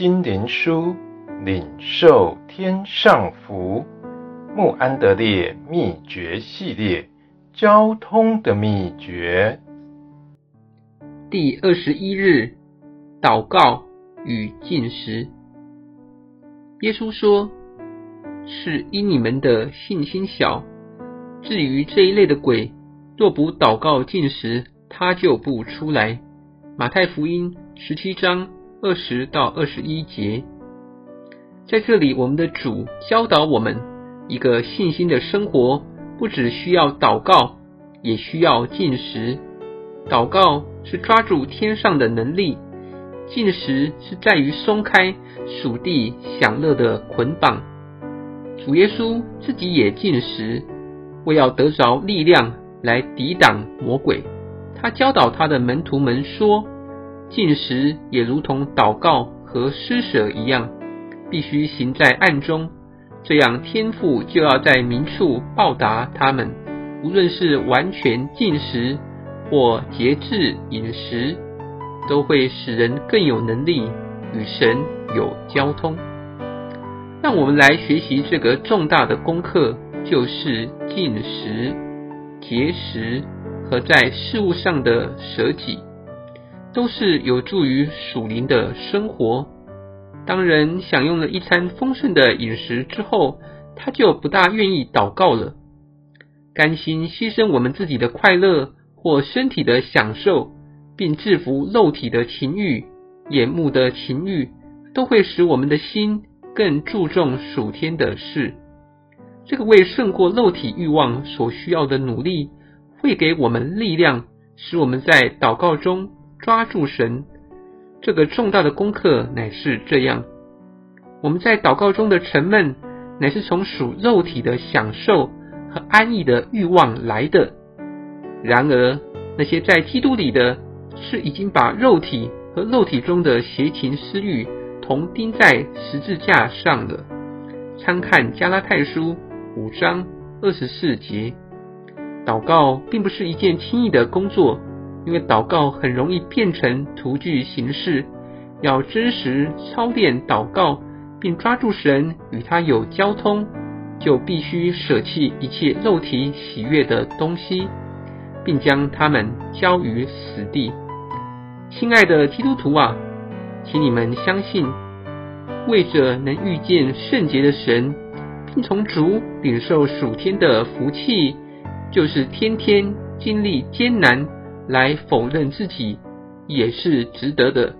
心灵书，领受天上福。穆安德烈秘诀系列，交通的秘诀。第二十一日，祷告与禁食。耶稣说：“是因你们的信心小。至于这一类的鬼，若不祷告禁食，他就不出来。”马太福音十七章二十到二十一节，在这里，我们的主教导我们，一个信心的生活，不只需要祷告，也需要进食。祷告是抓住天上的能力，进食是在于松开属地享乐的捆绑。主耶稣自己也进食，为要得着力量来抵挡魔鬼。他教导他的门徒们说：“禁食也如同祷告和施舍一样，必须行在暗中，这样天父就要在明处报答他们。无论是完全禁食或节制饮食，都会使人更有能力与神有交通。”让我们来学习这个重大的功课，就是禁食、节食。和在事物上的舍己，都是有助于属灵的生活。当人享用了一餐丰盛的饮食之后，他就不大愿意祷告了。甘心牺牲我们自己的快乐或身体的享受，并制服肉体的情欲、眼目的情欲，都会使我们的心更注重属天的事。这个为胜过肉体欲望所需要的努力。会给我们力量，使我们在祷告中抓住神。这个重大的功课乃是这样：我们在祷告中的沉闷，乃是从属肉体的享受和安逸的欲望来的。然而，那些在基督里的，是已经把肉体和肉体中的邪情私欲同钉在十字架上了。参看加拉太书五章二十四节。祷告并不是一件轻易的工作，因为祷告很容易变成徒具形式。要真实操练祷告，并抓住神与他有交通，就必须舍弃一切肉体喜悦的东西，并将它们交于死地。亲爱的基督徒啊，请你们相信，为着能遇见圣洁的神，并从主领受属天的福气。就是天天经历艰难来否认自己，也是值得的。